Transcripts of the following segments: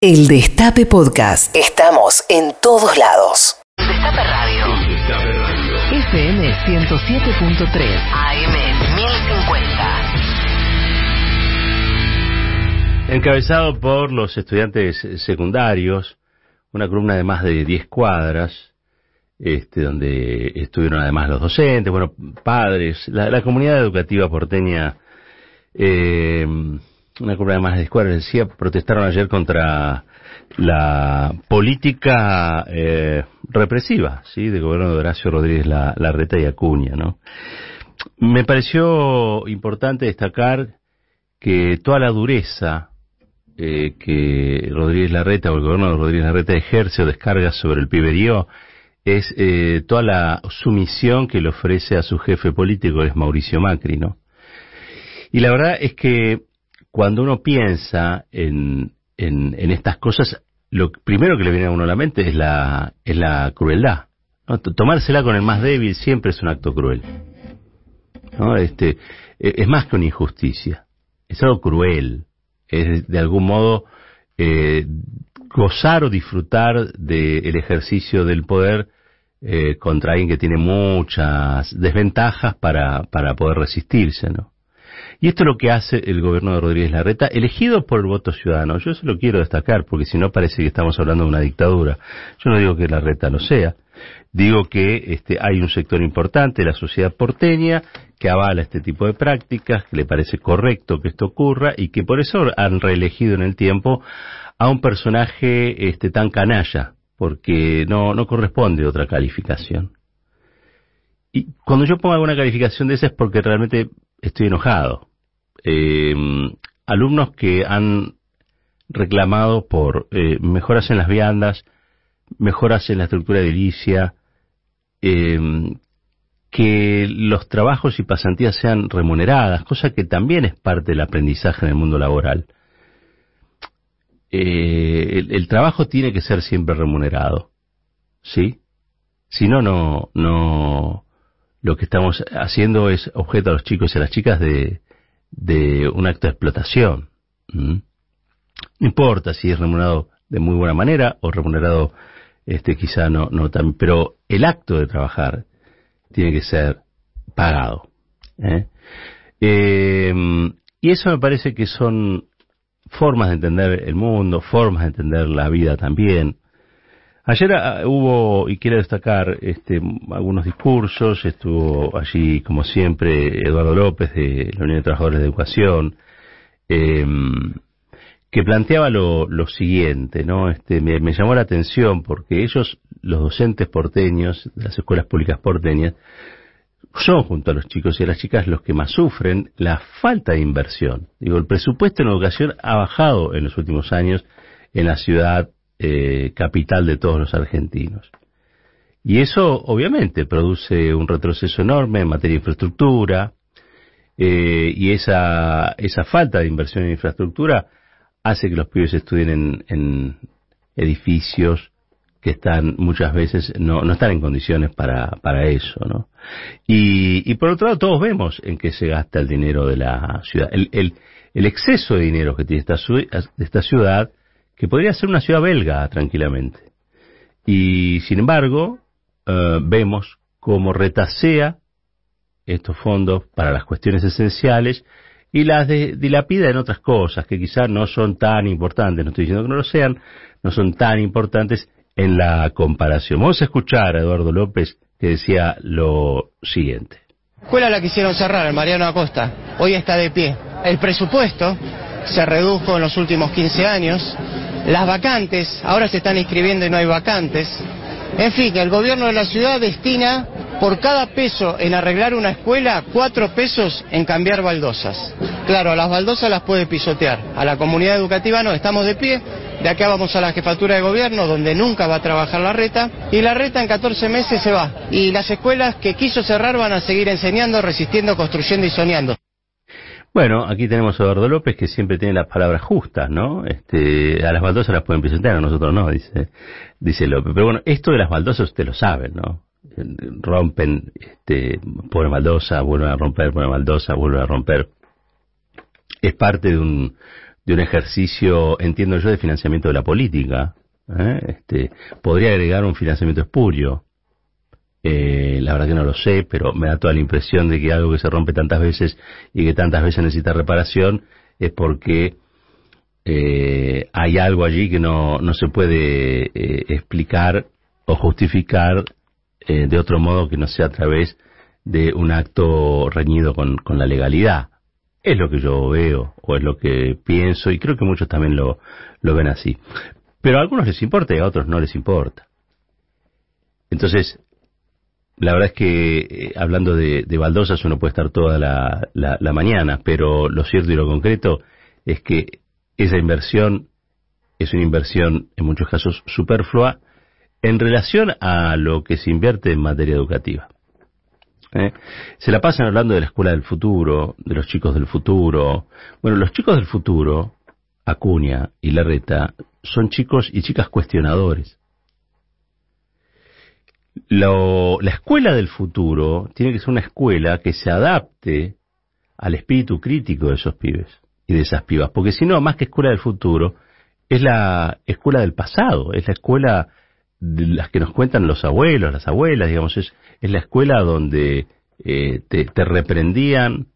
El Destape Podcast. Estamos en todos lados. Destape Radio. FM 107.3. AM 1050. Encabezado por los estudiantes secundarios, una columna de más de 10 cuadras, este, donde estuvieron además los docentes, bueno, padres, la, comunidad educativa porteña, eh, una columna de más de 10 cuadras, decía, protestaron ayer contra la política eh, represiva, ¿sí?, del gobierno de Horacio Rodríguez Larreta y Acuña, ¿no? Me pareció importante destacar que toda la dureza eh, que Rodríguez Larreta o el gobierno de Rodríguez Larreta ejerce o descarga sobre el piberío es eh, toda la sumisión que le ofrece a su jefe político, es Mauricio Macri, ¿no? Y la verdad es que cuando uno piensa en, en, estas cosas, lo primero que le viene a uno a la mente es la, es la crueldad. Tomársela con el más débil siempre es un acto cruel. ¿no? Este, e, es más que una injusticia, es algo cruel, es de algún modo eh, gozar o disfrutar del ejercicio del poder eh, contra alguien que tiene muchas desventajas para, para poder resistirse, ¿no? Y esto es lo que hace el gobierno de Rodríguez Larreta, elegido por el voto ciudadano. Yo eso lo quiero destacar, porque si no parece que estamos hablando de una dictadura. Yo no digo que Larreta lo sea. Digo que este, hay un sector importante la sociedad porteña que avala este tipo de prácticas, que le parece correcto que esto ocurra y que por eso han reelegido en el tiempo a un personaje este, tan canalla, porque no, no corresponde otra calificación. Y cuando yo pongo alguna calificación de esa es porque realmente estoy enojado. Eh, alumnos que han reclamado por eh, mejoras en las viandas, mejoras en la estructura edilicia, eh, que los trabajos y pasantías sean remuneradas, cosa que también es parte del aprendizaje en el mundo laboral. Eh, el, el, trabajo tiene que ser siempre remunerado, ¿sí? Si no, no, no, lo que estamos haciendo es objeto a los chicos y a las chicas de, de un acto de explotación. No importa si es remunerado de muy buena manera o remunerado este quizá no, no tan, pero el acto de trabajar tiene que ser pagado. ¿eh? Em, y eso me parece que son formas de entender el mundo, formas de entender la vida también. Ayer ah, hubo, y quiero destacar, este, algunos discursos, estuvo allí, como siempre, Eduardo López de la Unión de Trabajadores de Educación, em, que planteaba lo, siguiente, ¿no? Este, me, me, llamó la atención porque ellos, los docentes porteños, de las escuelas públicas porteñas, son junto a los chicos y a las chicas los que más sufren la falta de inversión. Digo, el presupuesto en educación ha bajado en los últimos años en la ciudad eh, capital de todos los argentinos. Y eso obviamente produce un retroceso enorme en materia de infraestructura eh, y esa, esa falta de inversión en infraestructura hace que los pibes estudien en, edificios que están muchas veces no, no están en condiciones para, para eso, ¿no? Y, y por otro lado todos vemos en qué se gasta el dinero de la ciudad. El, el, el exceso de dinero que tiene esta, esta ciudad que podría ser una ciudad belga tranquilamente. Y sin embargo, eh, vemos cómo retasea estos fondos para las cuestiones esenciales y las de, dilapida en otras cosas que quizás no son tan importantes, no estoy diciendo que no lo sean, no son tan importantes en la comparación. Vamos a escuchar a Eduardo López que decía lo siguiente. La escuela la quisieron cerrar, Mariano Acosta, hoy está de pie. El presupuesto se redujo en los últimos 15 años, las vacantes, ahora se están inscribiendo y no hay vacantes. En fin, el gobierno de la ciudad destina por cada peso en arreglar una escuela, cuatro pesos en cambiar baldosas. Claro, a las baldosas las puede pisotear, a la comunidad educativa no, estamos de pie, de acá vamos a la jefatura de gobierno, donde nunca va a trabajar la reta, y la reta en 14 meses se va. Y las escuelas que quiso cerrar van a seguir enseñando, resistiendo, construyendo y soñando. Bueno, aquí tenemos a Eduardo López que siempre tiene las palabras justas, ¿no? Este, a las baldosas las pueden presentar, a nosotros no, dice, dice López. Pero bueno, esto de las baldosas usted lo saben, ¿no? Rompen, este, ponen baldosa, vuelven a romper, ponen baldosa, vuelven a romper. Es parte de un, de un ejercicio, entiendo yo, de financiamiento de la política. ¿eh? Este, podría agregar un financiamiento espurio. Eh, la verdad que no lo sé, pero me da toda la impresión de que algo que se rompe tantas veces y que tantas veces necesita reparación es porque eh, hay algo allí que no, no se puede eh, explicar o justificar eh, de otro modo que no sea a través de un acto reñido con, con la legalidad. Es lo que yo veo, o es lo que pienso, y creo que muchos también lo, lo ven así. Pero a algunos les importa y a otros no les importa. Entonces, la verdad es que eh, hablando de, de, baldosas uno puede estar toda la, la, la, mañana, pero lo cierto y lo concreto es que esa inversión es una inversión en muchos casos superflua en relación a lo que se invierte en materia educativa. ¿Eh? Se la pasan hablando de la escuela del futuro, de los chicos del futuro. Bueno, los chicos del futuro, Acuña y Larreta, son chicos y chicas cuestionadores. Lo, la escuela del futuro tiene que ser una escuela que se adapte al espíritu crítico de esos pibes y de esas pibas, porque si no, más que escuela del futuro, es la escuela del pasado, es la escuela de las que nos cuentan los abuelos, las abuelas, digamos, es, la escuela donde eh, te, te, reprendían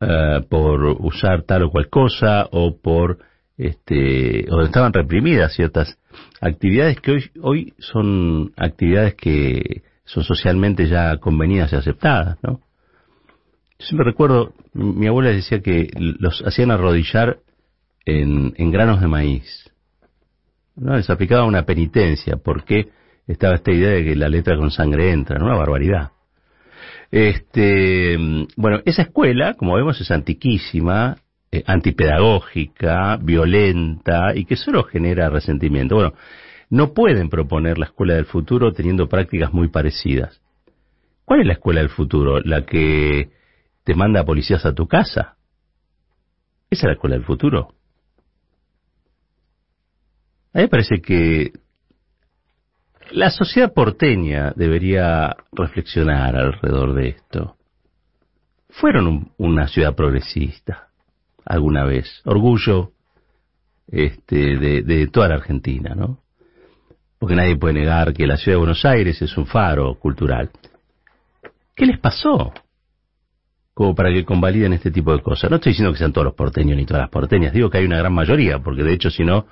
uh, por usar tal o cual cosa o por este o estaban reprimidas ciertas actividades que hoy hoy son actividades que son socialmente ya convenidas y aceptadas, ¿no? Yo siempre recuerdo, mi abuela decía que los hacían arrodillar en, en granos de maíz. ¿no? Les aplicaba una penitencia porque estaba esta idea de que la letra con sangre entra, ¿no? Una barbaridad. Este, bueno, esa escuela, como vemos, es antiquísima, eh, antipedagógica, violenta y que solo genera resentimiento. Bueno, no pueden proponer la escuela del futuro teniendo prácticas muy parecidas. ¿Cuál es la escuela del futuro? La que te manda policías a tu casa. Esa es la escuela del futuro. A mí me parece que la sociedad porteña debería reflexionar alrededor de esto. Fueron un, una ciudad progresista alguna vez, orgullo este, de, de toda la Argentina, ¿no? Porque nadie puede negar que la ciudad de Buenos Aires es un faro cultural. ¿Qué les pasó? como para que convaliden este tipo de cosas. No estoy diciendo que sean todos los porteños ni todas las porteñas, digo que hay una gran mayoría, porque de hecho si no,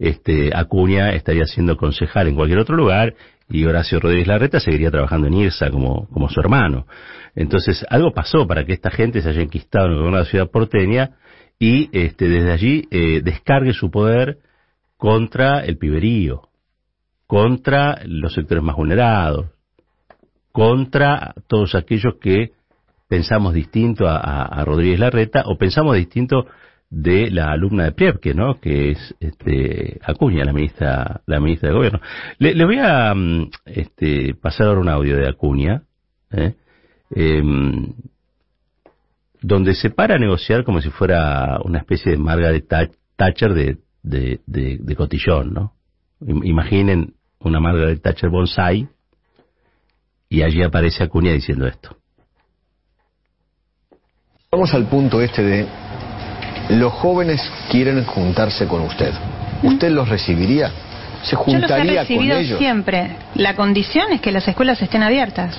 este, Acuña estaría siendo concejal en cualquier otro lugar y Horacio Rodríguez Larreta seguiría trabajando en IRSA como, como su hermano. Entonces, algo pasó para que esta gente se haya enquistado en una ciudad porteña y este, desde allí eh, descargue su poder contra el piberío, contra los sectores más vulnerados, contra todos aquellos que pensamos distinto a, Rodríguez Larreta o pensamos distinto de la alumna de Priepke, ¿no? Que es este, Acuña, la ministra, la ministra de Gobierno. Le, le voy a mm, este, pasar ahora un audio de Acuña, ¿eh? Eh, donde se para a negociar como si fuera una especie de Margaret Thatcher de, de, de, de cotillón, ¿no? Imaginen una Margaret Thatcher bonsai y allí aparece Acuña diciendo esto. Vamos al punto este de los jóvenes quieren juntarse con usted. ¿Usted los recibiría? ¿Se juntaría Yo los he recibido con ellos? siempre. La condición es que las escuelas estén abiertas.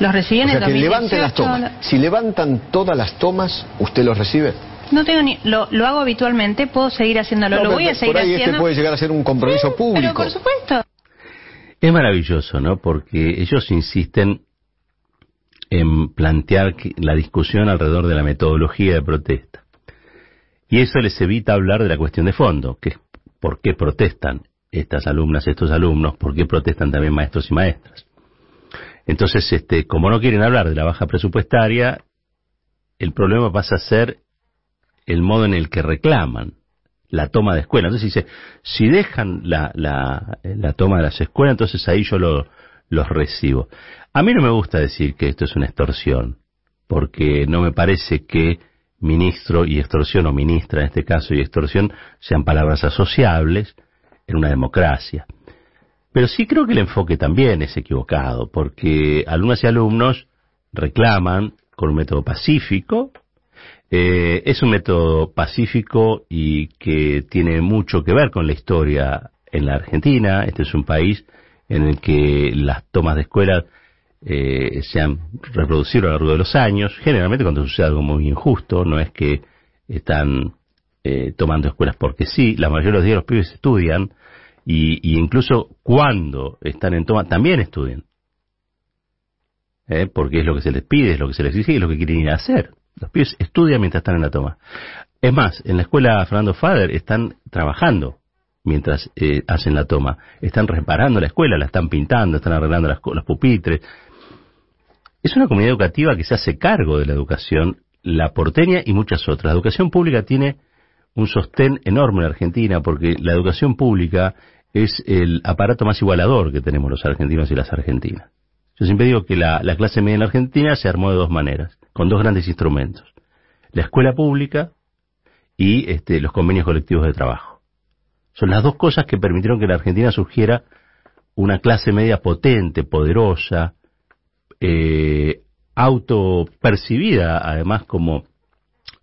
Los recibí en o sea, el que 2018. levanten las tomas. Si levantan todas las tomas, ¿usted los recibe? No tengo ni, lo, lo hago habitualmente, puedo seguir haciéndolo, No, lo voy a seguir por ahí haciendo. este puede llegar a ser un compromiso Sí, público. Pero por supuesto. Es maravilloso, ¿no? Porque ellos insisten en plantear que- la discusión alrededor de la metodología de protesta. Y eso les evita hablar de la cuestión de fondo, que es por qué protestan estas alumnas, estos alumnos, por qué protestan también maestros y maestras. Entonces, este, como no quieren hablar de la baja presupuestaria, el problema pasa a ser el modo en el que reclaman la toma de escuela. Entonces dice, si dejan la, la, la toma de las escuelas, entonces ahí yo lo, los recibo. A mí no me gusta decir que esto es una extorsión, porque no me parece que ministro y extorsión, o ministra en este caso y extorsión, sean palabras asociables en una democracia. Pero sí creo que el enfoque también es equivocado, porque alumnas y alumnos reclaman con un método pacífico Eh, es un método pacífico y que tiene mucho que ver con la historia en la Argentina. Este es un país en el que las tomas de escuelas eh, se han reproducido a lo largo de los años, generalmente cuando sucede algo muy injusto, no es que están eh, tomando escuelas porque sí, la mayoría de los días los pibes estudian y, incluso cuando están en toma también estudian. ¿Eh? Porque es lo que se les pide, es lo que se les exige es lo que quieren ir a hacer. Los pibes estudian mientras están en la toma. Es más, en la escuela Fernando Fader están trabajando mientras eh, hacen la toma. Están reparando la escuela, la están pintando, están arreglando las, los pupitres. Es una comunidad educativa que se hace cargo de la educación, la porteña y muchas otras. La educación pública tiene un sostén enorme en Argentina porque la educación pública es el aparato más igualador que tenemos los argentinos y las argentinas. Yo siempre digo que la, clase media en la Argentina se armó de dos maneras, con dos grandes instrumentos. La escuela pública y este, los convenios colectivos de trabajo. Son las dos cosas que permitieron que la Argentina surgiera una clase media potente, poderosa, eh, autopercibida además como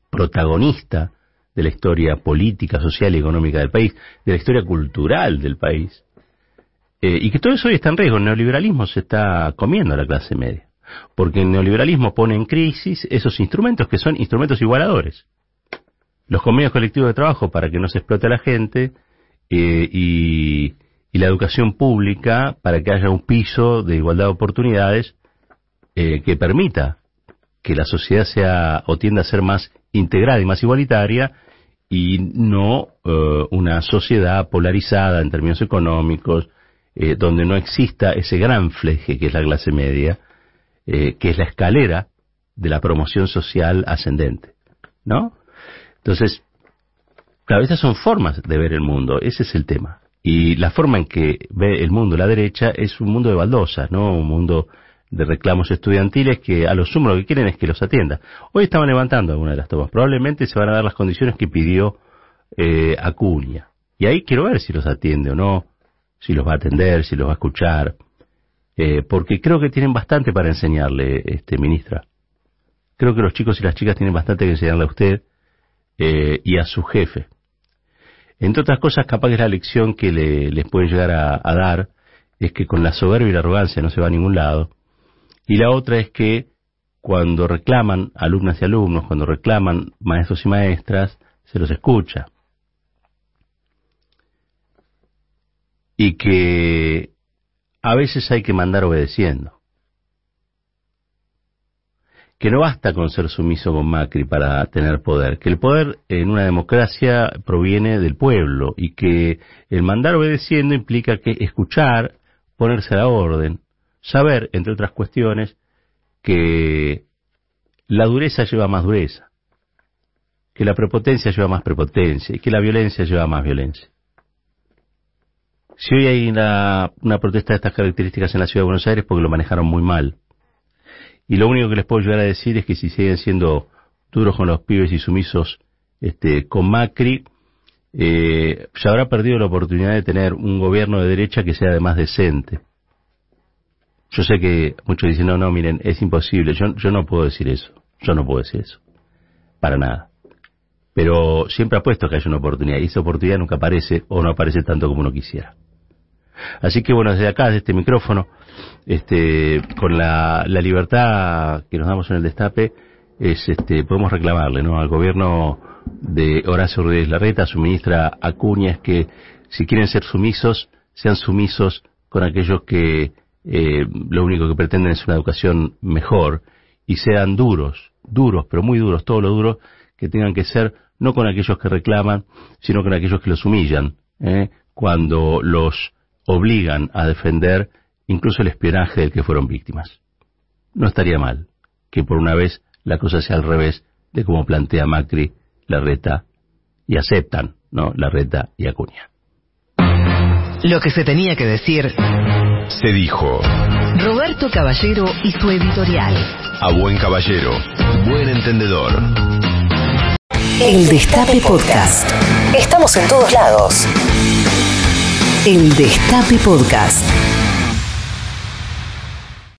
protagonista de la historia política, social y económica del país, de la historia cultural del país. Eh, y que todo eso hoy está en riesgo. El neoliberalismo se está comiendo a la clase media. Porque el neoliberalismo pone en crisis esos instrumentos que son instrumentos igualadores. Los convenios colectivos de trabajo para que no se explote a la gente eh, y, la educación pública para que haya un piso de igualdad de oportunidades eh, que permita que la sociedad sea o tienda a ser más integrada y más igualitaria y no eh, una sociedad polarizada en términos económicos, eh, donde no exista ese gran fleje que es la clase media, eh, que es la escalera de la promoción social ascendente, ¿no? Entonces, claro, esas son formas de ver el mundo, ese es el tema. Y la forma en que ve el mundo la derecha es un mundo de baldosas, ¿no? Un mundo de reclamos estudiantiles que a lo sumo lo que quieren es que los atienda. Hoy estaban levantando algunas de las tomas. Probablemente se van a dar las condiciones que pidió eh, Acuña. Y ahí quiero ver si los atiende o no, si los va a atender, si los va a escuchar. Eh, porque creo que tienen bastante para enseñarle, este ministra. Creo que los chicos y las chicas tienen bastante que enseñarle a usted eh, y a su jefe. Entre otras cosas, capaz que es la lección que le, les puede llegar a dar es que con la soberbia y la arrogancia no se va a ningún lado y la otra es que cuando reclaman alumnas y alumnos, cuando reclaman maestros y maestras, se los escucha. Y que a veces hay que mandar obedeciendo. Que no basta con ser sumiso con Macri para tener poder, que el poder en una democracia proviene del pueblo y que el mandar obedeciendo implica que escuchar, ponerse a la orden, saber, entre otras cuestiones, que la dureza lleva más dureza, que la prepotencia lleva más prepotencia y que la violencia lleva más violencia. Si hoy hay una, protesta de estas características en la ciudad de Buenos Aires porque lo manejaron muy mal. Y lo único que les puedo llegar a decir es que si siguen siendo duros con los pibes y sumisos este, con Macri, eh, se habrá perdido la oportunidad de tener un gobierno de derecha que sea además decente. Yo sé que muchos dicen, no, no, miren, es imposible. Yo, yo no puedo decir eso. Yo no puedo decir eso. Para nada. Pero siempre apuesto que hay una oportunidad y esa oportunidad nunca aparece o no aparece tanto como uno quisiera. Así que bueno, desde acá, desde este micrófono, este, con la, la libertad que nos damos en el destape, es, este, podemos reclamarle, ¿no? Al gobierno de Horacio Rodríguez Larreta, a su ministra Acuña, es que si quieren ser sumisos, sean sumisos con aquellos que eh, lo único que pretenden es una educación mejor y sean duros, duros, pero muy duros, todo lo duro que tengan que ser no con aquellos que reclaman, sino con aquellos que los humillan, ¿eh? cuando los obligan a defender incluso el espionaje del que fueron víctimas. No estaría mal que por una vez la cosa sea al revés de como plantea Macri, la reta y aceptan, ¿no? La reta y Acuña. Lo que se tenía que decir se dijo. Roberto Caballero y su editorial. A buen caballero, buen entendedor. El Destape Podcast. Estamos en todos lados. El Destape Podcast.